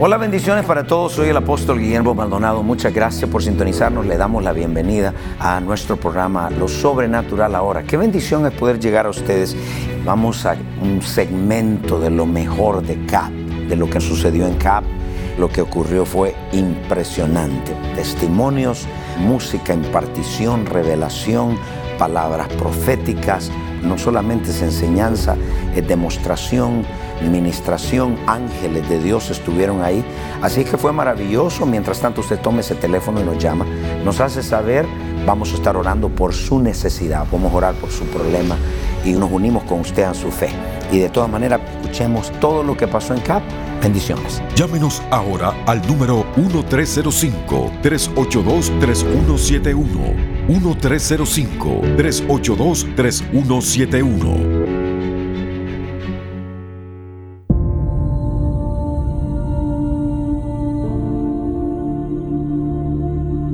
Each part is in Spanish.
Hola, bendiciones para todos. Soy el apóstol Guillermo Maldonado. Muchas gracias por sintonizarnos. Le damos la bienvenida a nuestro programa Lo Sobrenatural ahora. Qué bendición es poder llegar a ustedes. Vamos a un segmento de lo mejor de CAP, de lo que sucedió en CAP. Lo que ocurrió fue impresionante. Testimonios, música, impartición, revelación, palabras proféticas. No solamente es enseñanza, es demostración administración, ángeles de Dios estuvieron ahí. Así que fue maravilloso. Mientras tanto usted tome ese teléfono y nos llama, nos hace saber, vamos a estar orando por su necesidad, vamos a orar por su problema y nos unimos con usted en su fe. Y de todas maneras, escuchemos todo lo que pasó en CAP. Bendiciones. Llámenos ahora al número 1305-382-3171. 1305-382-3171.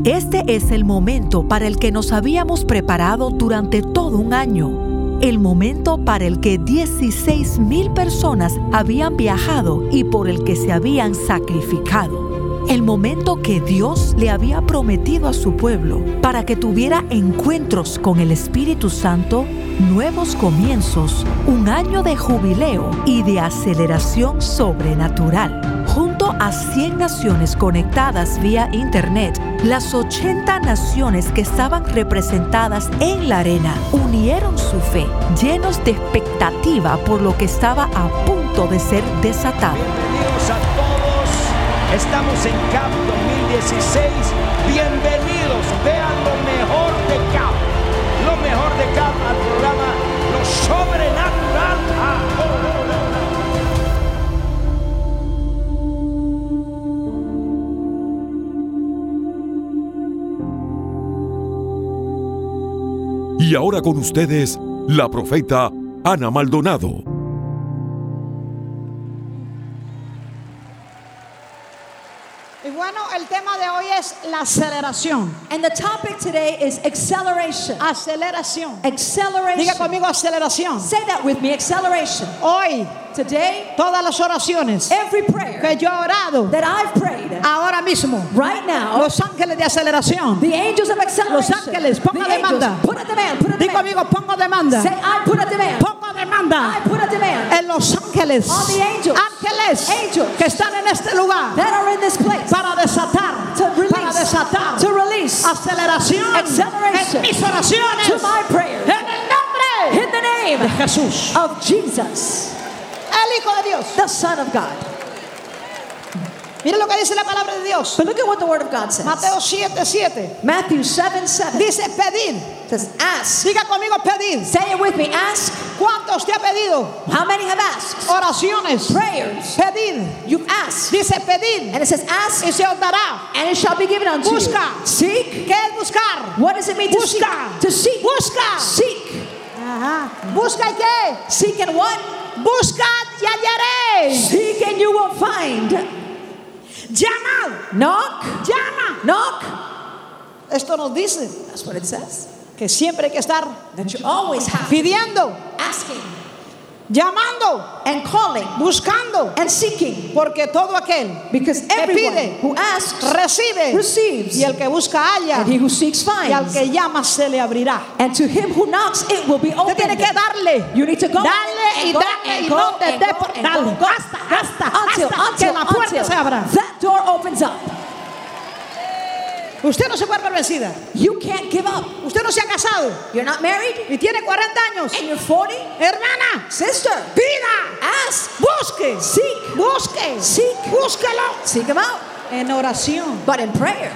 Este es el momento para el que nos habíamos preparado durante todo un año. El momento para el que 16 mil personas habían viajado y por el que se habían sacrificado. El momento que Dios le había prometido a su pueblo para que tuviera encuentros con el Espíritu Santo, nuevos comienzos, un año de jubileo y de aceleración sobrenatural junto a 100 naciones conectadas vía Internet, las 80 naciones que estaban representadas en la arena unieron su fe, llenos de expectativa por lo que estaba a punto de ser desatado. Estamos en CAP 2016, bienvenidos, vean lo mejor de CAP, lo mejor de CAP al programa Lo Sobrenatural ahora. Y ahora con ustedes, la profeta Ana Maldonado. Bueno, el tema de hoy es la aceleración. And the topic today is acceleration. Aceleración. Acceleration. Diga conmigo aceleración. Say that with me, acceleration. Hoy, Today, todas las oraciones every prayer que yo he orado, that I've prayed, ahora mismo, right now, los ángeles de aceleración. the angels of acceleration. Los ángeles, ponga the angels, demanda. Put a demand, put a Diga demand. conmigo, pongo demanda. Say, I put a demand. Pongo demanda en los ángeles. Ángeles Angels. que están en este lugar para desatar, to release, para desatar aceleración Acceleration. en mis oraciones. to my prayers En el nombre in the name de Jesús, el Hijo de Dios. Mire lo que dice la palabra de Dios. But look at what the Word of God says. Mateo 7, 7. Matthew 7 7 Dice pedir. says, Ask. Diga conmigo pedir. Say it with me. Ask. ¿Cuántos te ha pedido? How many have asked? Oraciones. Prayers. Pedir. You've asked. Dice pedir. And it says, Ask, Y se os dará. and it shall be given unto Busca. you. Seek. ¿Qué es buscar? What does it mean to Busca. seek? To seek. Busca. Seek. Ajá. Busca y qué? Seek and what? Buscad y hallaréis. Seek and you will find. Llamad. Knock. Llama. Knock. Esto nos dice That's what it says. que siempre hay que estar That you always have pidiendo, asking llamando, and calling buscando. and seeking. Porque todo aquel Because que pide, who asks recibe. receives. Y el que busca halla. And he who seeks Y al finds. que llama se le abrirá. And to him who knocks, it will be opened. tiene que darle. You need to go Darle y go darle y no te dé por darle. go. Hasta, hasta, until, hasta que until, la puerta until se abra. that door opens up. Usted no se puede dar vencida. You can't give up. Usted no se ha casado You're not married y tiene 40 años. and you're 40. Hermana, Sister, pida, ask, busque, seek, busque, Seek. búsquelo seek him out, en oración. but in prayer.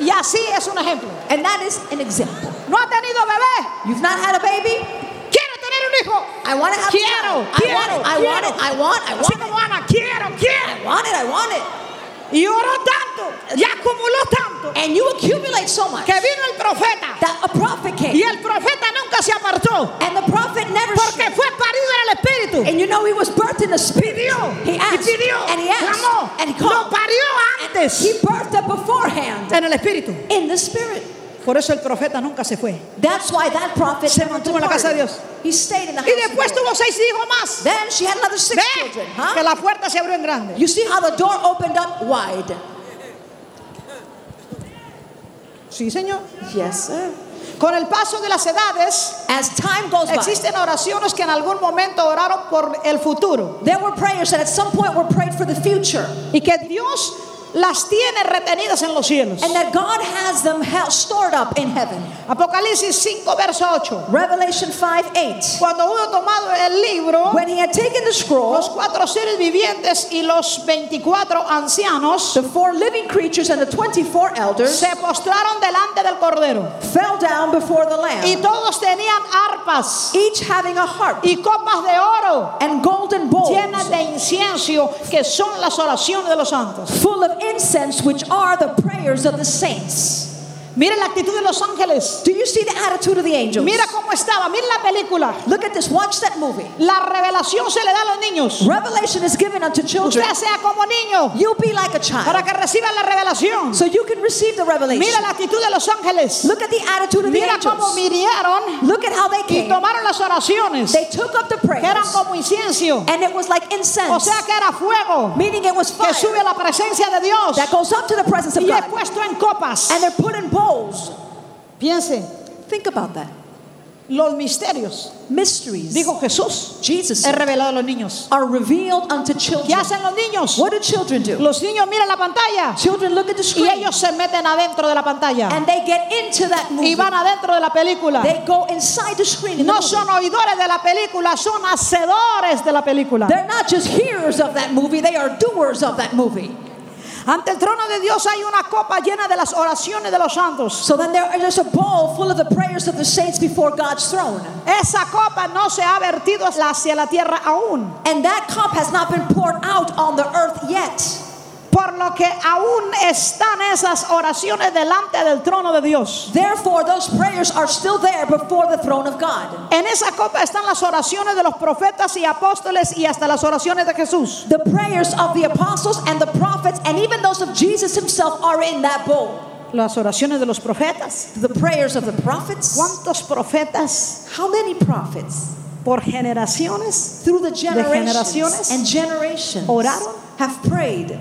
Y así es un ejemplo. And that is an example. ¿No ha tenido bebé? You've not had a baby? ¿Quiere tener un hijo? I want to have a Quiero, child. I want it. I want it. I want. I want como it. Quiero, quiero. I want it. I want it. Y oró tanto, y acumuló tanto, and you accumulate so much que vino el profeta. that a prophet Y came. el profeta nunca se apartó, And the prophet never porque shrank. fue parido en el Espíritu. And you know he was birthed in the spirit. Pidió, He y asked, pidió, and he asked, clamó, and he lo called. parió antes He birthed it beforehand en el Espíritu. in the spirit. Por eso el profeta nunca se fue. That's why that prophet Se mantuvo en la casa de. Dios. He stayed in the house Y después tuvo seis hijos más. Then she had another six Ve children. que la puerta se abrió en grande. You see how the door opened up wide. Sí, Señor. Yes, sir. Con el paso de las edades, As time goes by, existen oraciones que en algún momento oraron por el futuro there were prayers that at some point were prayed for the future, y que Dios las tiene retenidas en los cielos. and that God has them stored up in heaven. Apocalipsis 5, verso 8. Revelation 5 8. Cuando hubo tomado el libro, When he had taken the los scroll, cuatro seres vivientes y los 24 ancianos the four living creatures and the 24 elders se postraron delante del Cordero. fell down before the Y todos tenían arpas each having a harp y copas de oro and golden bowls llenas de incienso, que son las oraciones de los santos. full of incense, which are the prayers of the saints. Mira la actitud de los ángeles. Do you see the attitude of the angels? Mira cómo estaba. Mira la película. Look at this. Watch that movie. La revelación se le da a los niños. Revelation is given unto children. Usted sea como niño You be like a para child que reciba la revelación. so you can receive the revelation. Mira la actitud de los ángeles. Look at the attitude of the Mira cómo angels. vinieron Look at how they y came. tomaron las oraciones They took up the que eran prayers como incienso. and it was like O incense, sea que era fuego meaning it was que fire sube a la presencia de Dios that goes up to the presence of y es God puesto en copas. and they're put in bowls. Piense, Think about that. los misterios, Mysteries, dijo Jesús, Jesus es revelado a los niños. are revealed unto ¿Qué children. hacen los niños? What do children do? Los niños miran la pantalla Children look at the screen. y ellos se meten adentro de la pantalla and they get into that y van adentro de la película. They go inside the screen. in the No son oidores de la película, son hacedores de la película. They're not just hearers of that movie, they are doers of that movie. Ante el trono de Dios hay una copa llena de las oraciones de los santos. So then there is a bowl full of the prayers of the saints before God's throne. Esa copa no se ha vertido hacia la tierra aún, And that cup has not been poured out on the earth yet. Por lo que aún están esas oraciones delante del trono de Dios. Therefore, those prayers are still there before the throne of God. En esa copa están las oraciones de los profetas y apóstoles y hasta las oraciones de Jesús. The prayers of the apostles and the prophets, and even those of Jesus himself, are in that bowl. Las oraciones de los profetas. The prayers of the prophets. ¿Cuántos profetas How many prophets? por generaciones Through the generations generaciones and generations oraron? have prayed,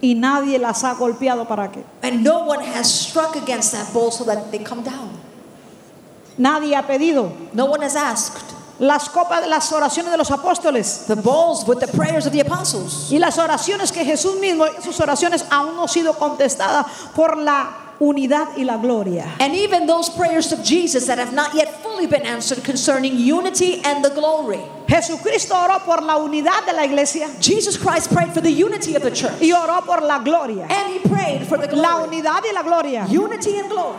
y nadie las ha golpeado para qué? and no one has struck against that bowl so that they come down. Nadie ha pedido. No one has asked. Las copas, las oraciones de los apóstoles The bowls with the prayers of the apostles. y las oraciones que Jesús mismo, sus oraciones aún no han sido contestadas por la unidad y la gloria. And even those prayers of Jesus that have not yet fully been answered concerning unity and the glory. Jesucristo oró por la unidad de la iglesia Jesus Christ prayed for the unity of the church. y oró por la gloria. And he prayed for the La glory. unidad y la gloria. Unity and glory.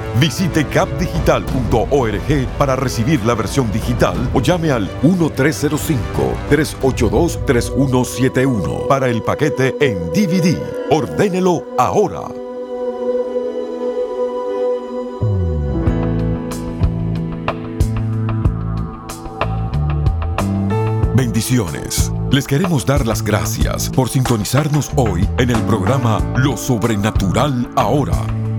Visite capdigital.org para recibir la versión digital o llame al 1305-382-3171 para el paquete en DVD. Ordénelo ahora. Bendiciones. Les queremos dar las gracias por sintonizarnos hoy en el programa Lo Sobrenatural Ahora.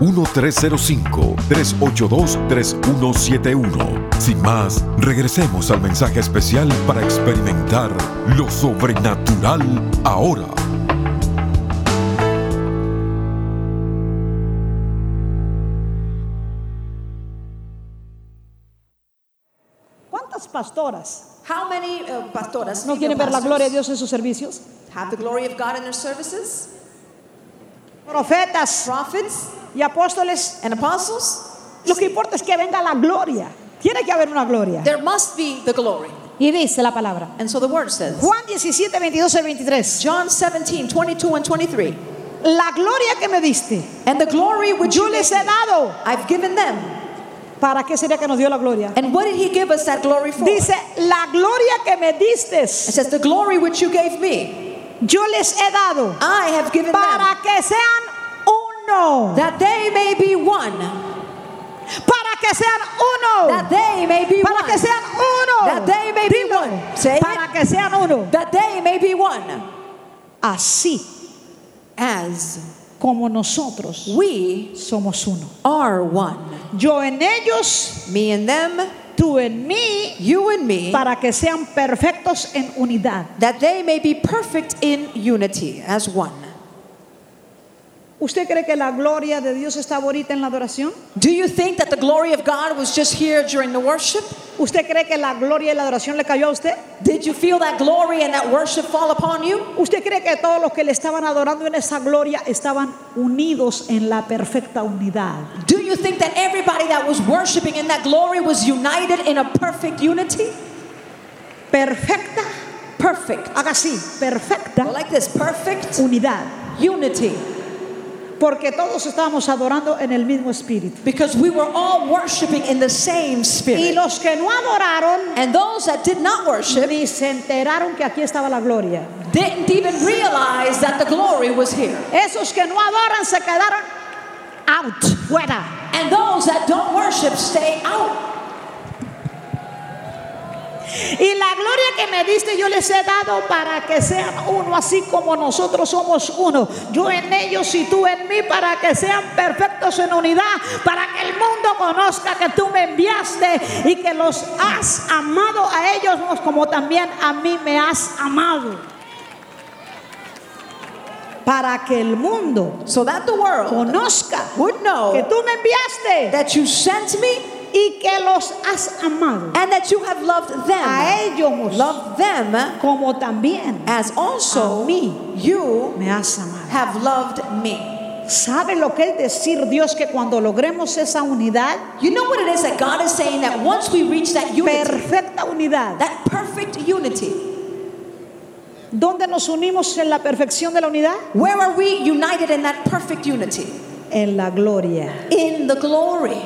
1305-382-3171. Sin más, regresemos al mensaje especial para experimentar lo sobrenatural ahora. ¿Cuántas pastoras How many uh, pastoras no quieren ver la gloria de Dios en sus servicios? have the glory of God in their services? Profetas Prophets y apóstoles. and apostles? Lo que importa es que venga la gloria. Tiene que haber una gloria. There must be the glory. Y dice la palabra. And so the word says, Juan 17, 22 al 23. John 17, 22 and 23. La gloria que me diste, And the glory which yo you les he me, dado. I've given them. ¿Para qué sería que nos dio la gloria? And what did he give us that glory for? Dice, la gloria que me It diste, says, the glory which you gave me, yo les he dado. I have given them, Para que sean uno. that they may be one. Para que sean uno. That they may be Para one. que sean uno. That they may be one. Say it. Para que sean uno. That they may be one. Así As como nosotros we somos uno. are one. Yo en ellos, Me and them, tú en mí, you and me, para que sean perfectos en unidad. that they may be perfect in unity as one. ¿Usted cree que la gloria de Dios estaba ahorita en la adoración? Do you think that the glory of God was just here during the worship? ¿Usted cree que la gloria y la adoración le cayó a usted? Did you feel that glory and that worship fall upon you? ¿Usted cree que todos los que le estaban adorando en esa gloria estaban unidos en la perfecta unidad? Do you think that everybody that was worshiping in that glory was united in a perfect unity? Perfecta, Perfect. haga así, perfecta Go like this perfect unidad. unity. Porque todos estábamos adorando en el mismo espíritu. Because we were all worshiping in the same Y spirit. los que no adoraron And those that did not worship ni se enteraron que aquí estaba la gloria. didn't even realize that the glory was here. Esos que no adoran se quedaron out, fuera. And those that don't worship stay out. Y la gloria que me diste yo les he dado para que sean uno, así como nosotros somos uno. Yo en ellos y tú en mí, para que sean perfectos en unidad, para que el mundo conozca que tú me enviaste y que los has amado a ellos como también a mí me has amado. Para que el mundo So that the world conozca would know que tú me enviaste that you sent me y que los has amado. and that you have loved A them. ellos Love them como también as also A mí. you me has amado. have loved me. ¿Sabe lo que es decir Dios que cuando logremos esa unidad, You know what it is that God is saying that once we reach that unity, perfecta unidad, that perfect unity, ¿dónde nos unimos en la perfección de la unidad? where are we united in that perfect unity? En la gloria. In the glory.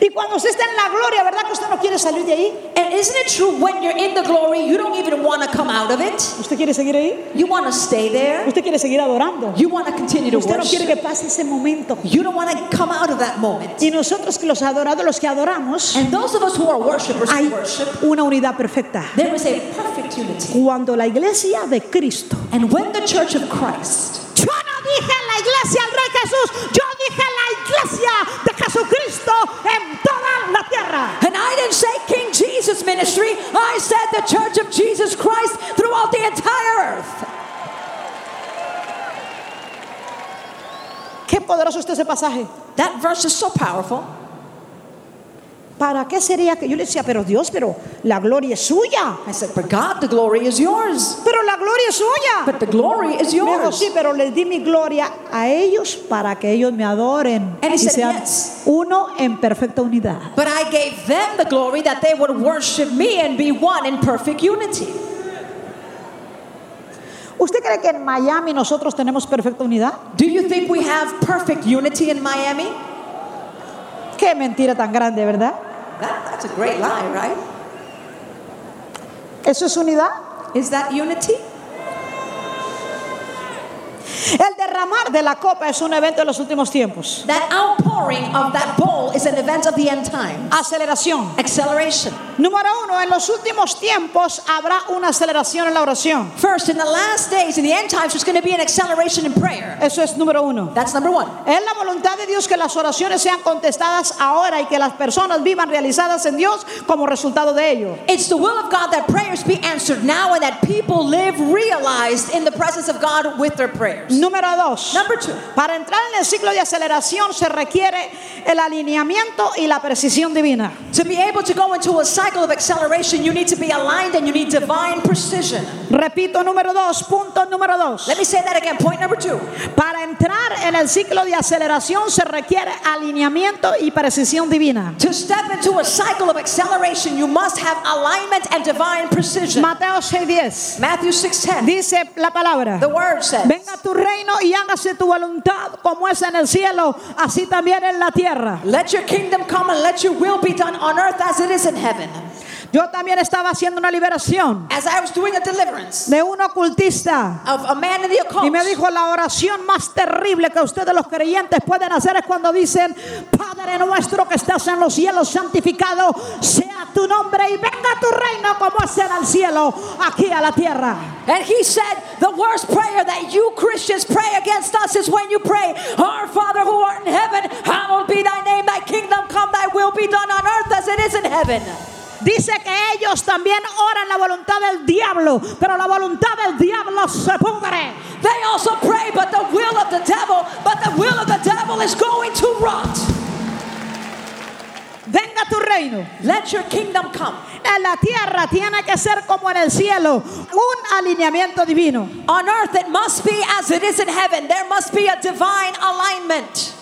Y cuando usted está en la gloria, ¿verdad que usted no quiere salir de ahí? And isn't it true when you're in the glory, you don't even want to come out of it? ¿Usted quiere seguir ahí? You want to stay there. ¿Usted quiere seguir adorando? You want to continue to Usted no quiere que worship. pase ese momento. You don't want to come out of that moment. Y nosotros que los adorados, los que adoramos, And those of us who are worshipers hay worship, una unidad perfecta. there is a perfect unity. Cuando la iglesia de Cristo And when the church of Christ, Yo no dije la iglesia al Rey Jesús, yo dije la iglesia de Jesucristo en toda la tierra. and I didn't say King Jesus ministry, I said the church of Jesus Christ throughout the entire earth. Qué poderoso está ese pasaje. That verse is so powerful. ¿Para qué sería que yo le decía, pero Dios, pero la gloria es suya? I said, but God, the glory is yours. Pero la gloria es suya. But the glory is Me dijo, yours. sí, pero les di mi gloria a ellos para que ellos me adoren And y said, sean yes. uno en perfecta unidad. But I gave them the glory that they would worship me and be one in perfect unity. ¿Usted cree que en Miami nosotros tenemos perfecta unidad? Do you think we have perfect unity in Miami? Qué mentira tan grande, ¿verdad? That, that's a great lie, right? ¿Eso es unidad? Is that unity? El derramar de la copa es un evento de los últimos tiempos. That outpouring of that bowl is an event of the end time. Aceleración. Acceleration. Número uno, en los últimos tiempos habrá una aceleración en la oración. First, in the last days, in the end times, there's going to be an acceleration in prayer. Eso es número uno. That's number one. Es la voluntad de Dios que las oraciones sean contestadas ahora y que las personas vivan realizadas en Dios como resultado de ello. It's the will of God that prayers be answered now and that people live realized in the presence of God with their prayers. Número dos. Number two. Para entrar en el ciclo de aceleración se requiere el alineamiento y la precisión divina. To be able to go into a cycle of acceleration, you need to be aligned and you need divine precision. Repito, número dos, punto número dos. Let me say that again. Point number two. Para entrar en el ciclo de aceleración se requiere alineamiento y precisión divina. To step into a cycle of acceleration, you must have alignment and divine precision. Mateo 6:10 Matthew 6:10. dice la palabra. The word says, Venga tu reino y hágase tu voluntad como es en el cielo, así también en la tierra. "Let your kingdom come and let your will be done on earth as it is in heaven." Yo también estaba haciendo una liberación As I was doing a deliverance de un ocultista of a man in the occult, y me dijo la oración más terrible que ustedes los creyentes pueden hacer es cuando dicen, Padre nuestro que estás en los cielos, santificado sea tu nombre y venga tu reino como es en el cielo, aquí a la tierra. and he said, "The worst prayer that you Christians pray against us is when you pray, Our Father who art in heaven, hallowed be thy name, thy kingdom come, thy will be done on earth as it is in heaven." Dice que ellos también oran la voluntad del diablo, pero la voluntad del diablo se pudre. They also pray, but the will of the devil, but the will of the devil is going to rot. Venga tu reino. Let your kingdom come. En la tierra tiene que ser como en el cielo, un alineamiento divino. On earth, it must be as it is in heaven. There must be a divine alignment.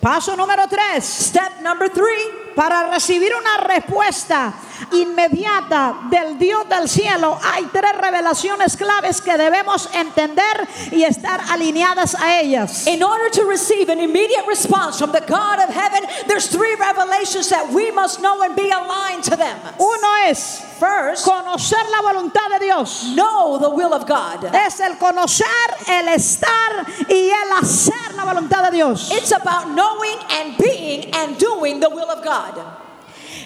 Paso número tres. Step number three Para recibir una respuesta inmediata del Dios del cielo, hay tres revelaciones claves que debemos entender y estar alineadas a ellas. In order to receive an immediate response from the God of heaven, there's three revelations that we must know and be aligned to them. Uno es First, conocer la voluntad de Dios. know the will of God. Es el conocer, el estar y el hacer la voluntad de Dios. It's about knowing and being and doing the will of God.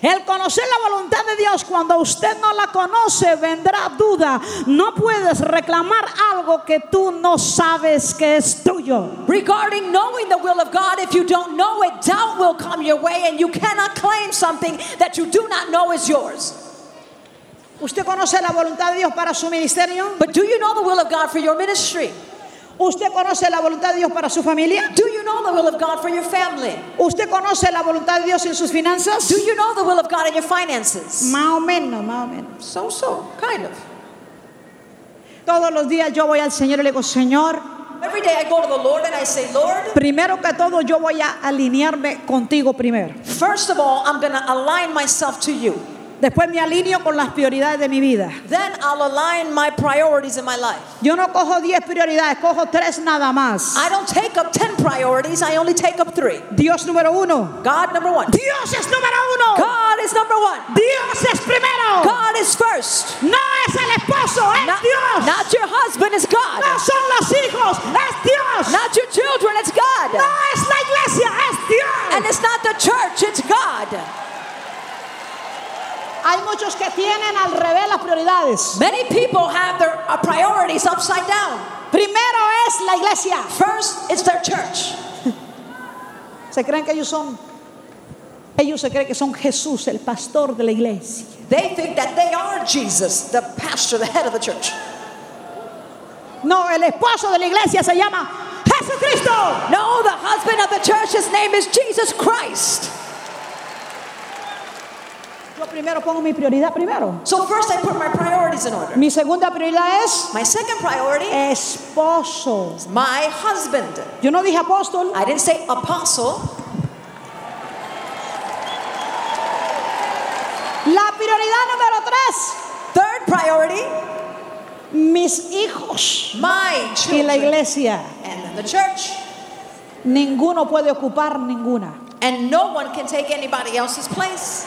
El conocer la voluntad de Dios, cuando usted no la conoce, vendrá duda. No puedes reclamar algo que tú no sabes que es tuyo. Regarding knowing the will of God, if you don't know it, doubt will come your way and you cannot claim something that you do not know is yours. ¿Usted conoce la voluntad de Dios para su ministerio? But do you know the will of God for your ministry? ¿Usted conoce la voluntad de Dios para su familia? Do you know the will of God for your family? ¿Usted conoce la voluntad de Dios en sus finanzas? Do you know the will of God in your finances? Más o menos, más o menos. So, so, kind of. Todos los días yo voy al Señor y le digo, Señor, Every day I go to the Lord and I say, Lord, primero que todo yo voy a alinearme contigo primero. first of all, I'm going to align myself to you. Después me alineo con las prioridades de mi vida. Then I'll align my priorities in my life. Yo no cojo 10 prioridades, cojo 3 nada más. I don't take up 10 priorities, I only take up three. Dios número uno. God, number one. Dios es número uno. God is number one. Dios es primero. God is first. No es el esposo, es Not, Dios. not your husband, No God. son los hijos, es Dios. Not your children, it's God. No es la iglesia, es Dios. And it's not the church, it's God. Hay muchos que tienen al revés las prioridades. Many people have their uh, priorities upside down. Primero es la iglesia. First, it's their church. Se creen que ellos son, ellos se creen que son Jesús, el pastor de la iglesia. They think that they are Jesus, the pastor, the head of the church. No, el esposo de la iglesia se llama Jesucristo. No, the husband of the church, his name is Jesus Christ. Primero pongo mi prioridad primero. So first I put my priorities in order. Mi segunda prioridad es My second priority esposo. is my husband. Yo no dije apóstol. I didn't say apostle. La prioridad número tres, Third priority, mis hijos my y la children. iglesia. And then the church. Ninguno puede ocupar ninguna. And no one can take anybody else's place.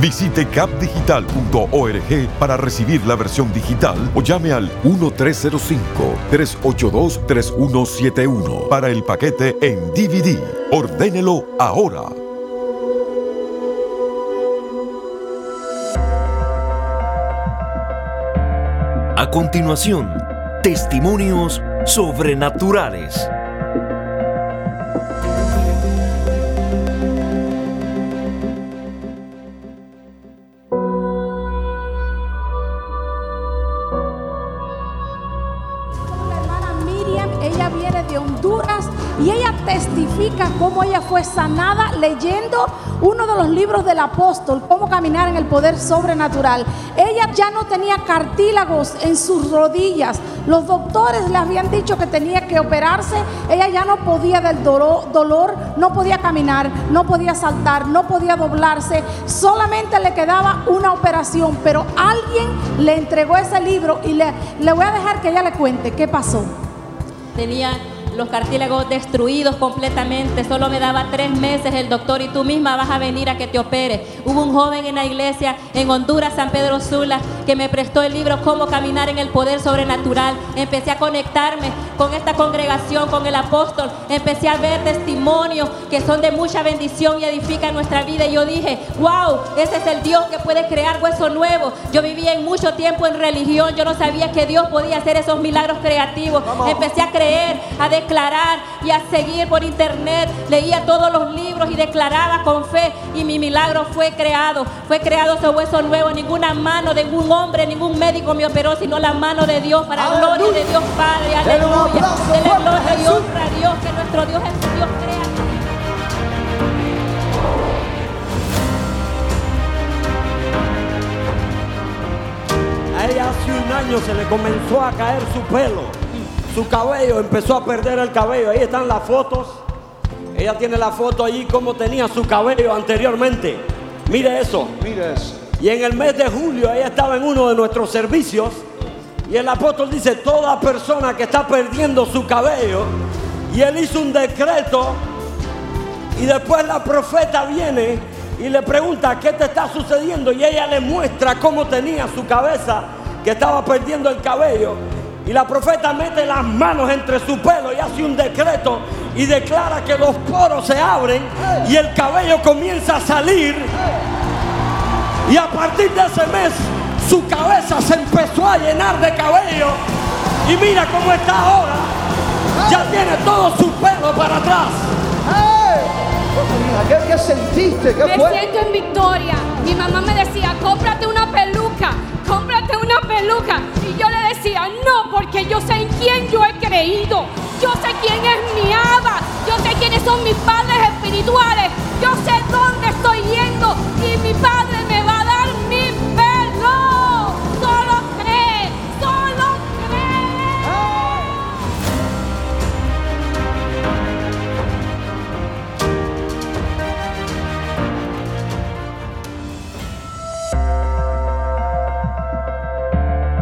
Visite capdigital.org para recibir la versión digital o llame al 1305-382-3171 para el paquete en DVD. Ordénelo ahora. A continuación, testimonios sobrenaturales. Sanada leyendo uno de los libros del apóstol, cómo caminar en el poder sobrenatural. Ella ya no tenía cartílagos en sus rodillas. Los doctores le habían dicho que tenía que operarse. Ella ya no podía del dolor, dolor, no podía caminar, no podía saltar, no podía doblarse. Solamente le quedaba una operación, pero alguien le entregó ese libro y le, le voy a dejar que ella le cuente qué pasó. Tenía los cartílagos destruidos completamente. Solo me daba tres meses el doctor y tú misma vas a venir a que te opere. Hubo un joven en la iglesia en Honduras, San Pedro Sula, que me prestó el libro Cómo caminar en el poder sobrenatural. Empecé a conectarme con esta congregación, con el apóstol. Empecé a ver testimonios que son de mucha bendición y edifican nuestra vida. Y yo dije, wow, ese es el Dios que puede crear hueso nuevo. Yo vivía en mucho tiempo en religión. Yo no sabía que Dios podía hacer esos milagros creativos. Empecé a creer, a declarar y a seguir por internet. Leía todos los libros y declaraba con fe. Y mi milagro fue creado. Fue creado ese hueso nuevo. Ninguna mano de ningún hombre, ningún médico me operó, sino la mano de Dios para gloria de Dios Padre. Aleluya. Dele a gloria Jesús. honra a Dios, que nuestro Dios es un Dios creativo. A ella hace un año se le comenzó a caer su pelo. Su cabello empezó a perder el cabello. Ahí están las fotos. Ella tiene la foto allí como tenía su cabello anteriormente. Mire eso. Mira eso. Y en el mes de julio ella estaba en uno de nuestros servicios. Y el apóstol dice, toda persona que está perdiendo su cabello. Y él hizo un decreto. Y después la profeta viene y le pregunta, ¿qué te está sucediendo? Y ella le muestra cómo tenía su cabeza, que estaba perdiendo el cabello. Y la profeta mete las manos entre su pelo y hace un decreto y declara que los poros se abren y el cabello comienza a salir. Y a partir de ese mes, su cabeza se empezó a llenar de cabello. Y mira cómo está ahora. Ya tiene todo su pelo para atrás. ¿Qué, qué sentiste? ¿Qué Me fue? siento en victoria. Mi mamá me decía, cómprate una peluca, cómprate una peluca. Y yo le decía, no, porque yo sé en quién yo he creído. Yo sé quién es mi Abba. Yo sé quiénes son mis padres espirituales. Yo sé dónde estoy yendo. Y mi padre me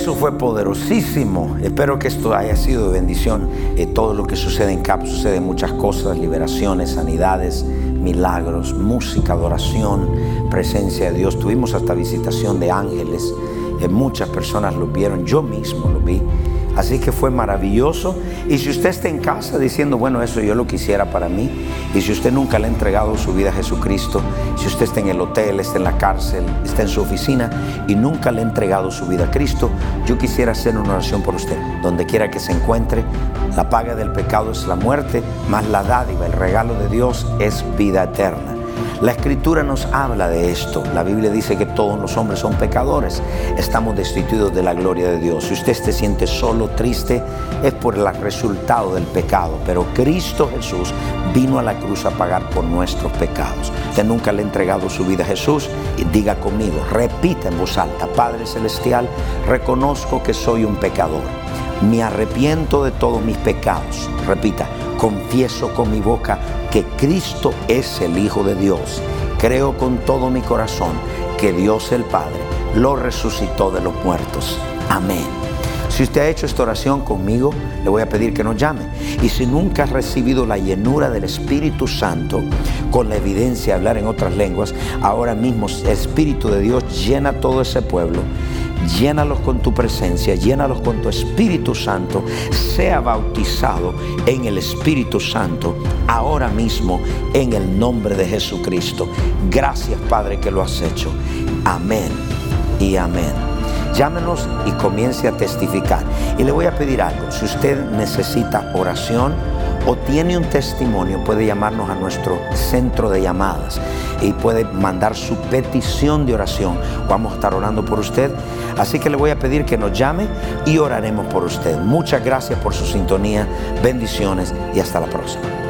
Eso fue poderosísimo. Espero que esto haya sido de bendición. Eh, todo lo que sucede en CAP sucede muchas cosas, liberaciones, sanidades, milagros, música, adoración, presencia de Dios. Tuvimos hasta visitación de ángeles. Eh, muchas personas lo vieron, yo mismo lo vi. Así que fue maravilloso. Y si usted está en casa diciendo, bueno, eso yo lo quisiera para mí, y si usted nunca le ha entregado su vida a Jesucristo, si usted está en el hotel, está en la cárcel, está en su oficina y nunca le ha entregado su vida a Cristo, yo quisiera hacer una oración por usted. Donde quiera que se encuentre, la paga del pecado es la muerte, más la dádiva, el regalo de Dios es vida eterna. La escritura nos habla de esto. La Biblia dice que todos los hombres son pecadores. Estamos destituidos de la gloria de Dios. Si usted se siente solo, triste, es por el resultado del pecado. Pero Cristo Jesús vino a la cruz a pagar por nuestros pecados. Usted nunca le ha entregado su vida a Jesús y diga conmigo, repita en voz alta, Padre Celestial, reconozco que soy un pecador. Me arrepiento de todos mis pecados. Repita, confieso con mi boca que Cristo es el Hijo de Dios. Creo con todo mi corazón que Dios el Padre lo resucitó de los muertos. Amén. Si usted ha hecho esta oración conmigo, le voy a pedir que nos llame. Y si nunca ha recibido la llenura del Espíritu Santo con la evidencia de hablar en otras lenguas, ahora mismo el Espíritu de Dios llena todo ese pueblo llénalos con tu presencia, llénalos con tu Espíritu Santo, sea bautizado en el Espíritu Santo ahora mismo en el nombre de Jesucristo. Gracias Padre que lo has hecho. Amén y amén. Llámenos y comience a testificar. Y le voy a pedir algo, si usted necesita oración, o tiene un testimonio, puede llamarnos a nuestro centro de llamadas y puede mandar su petición de oración. Vamos a estar orando por usted. Así que le voy a pedir que nos llame y oraremos por usted. Muchas gracias por su sintonía, bendiciones y hasta la próxima.